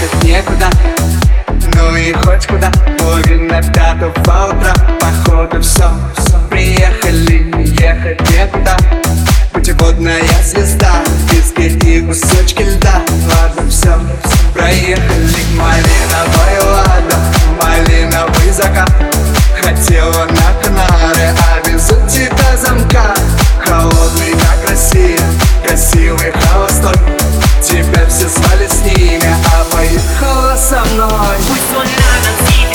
Ехать некуда, ну и хоть куда Половина пятого утра, походу все Приехали, Пусть луна нам светит ярко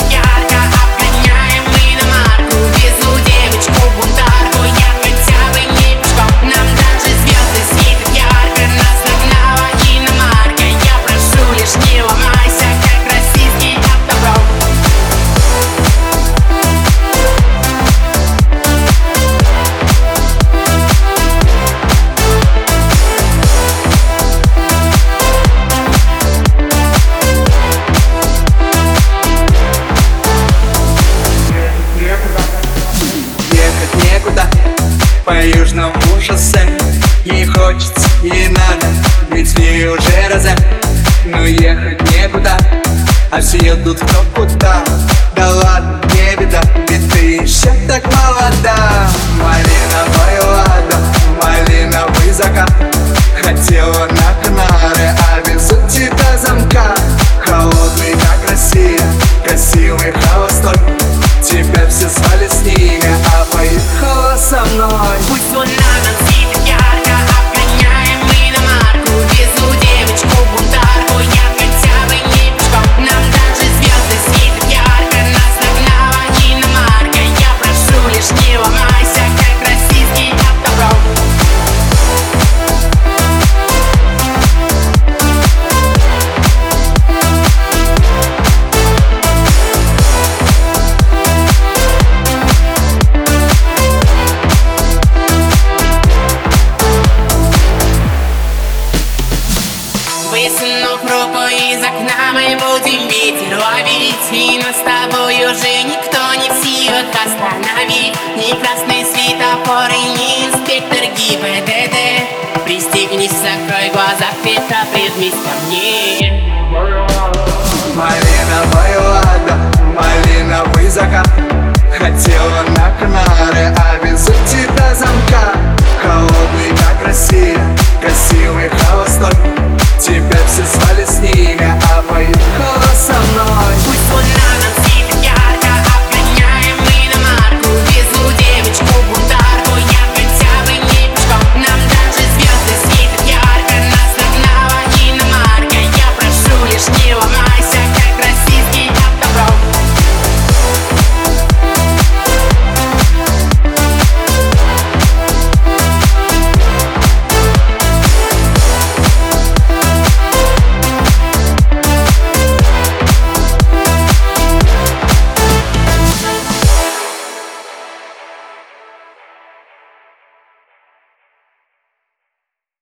по южному шоссе Ей хочется, ей надо, ведь ней уже розе Но ехать некуда, а все едут кто куда Да. Ладно, не беда, ведь ты еще так молода. Малиновый мы будем ветер ловить И нас с тобой уже никто не в силах остановить. Ни красный светофор и ни инспектор ГИБДД. Пристегнись, закрой глаза, это прижмись ко мне. Малиновый лада, малиновый закат Хотела на Канары, а везу тебя замка. Холодный, как Россия,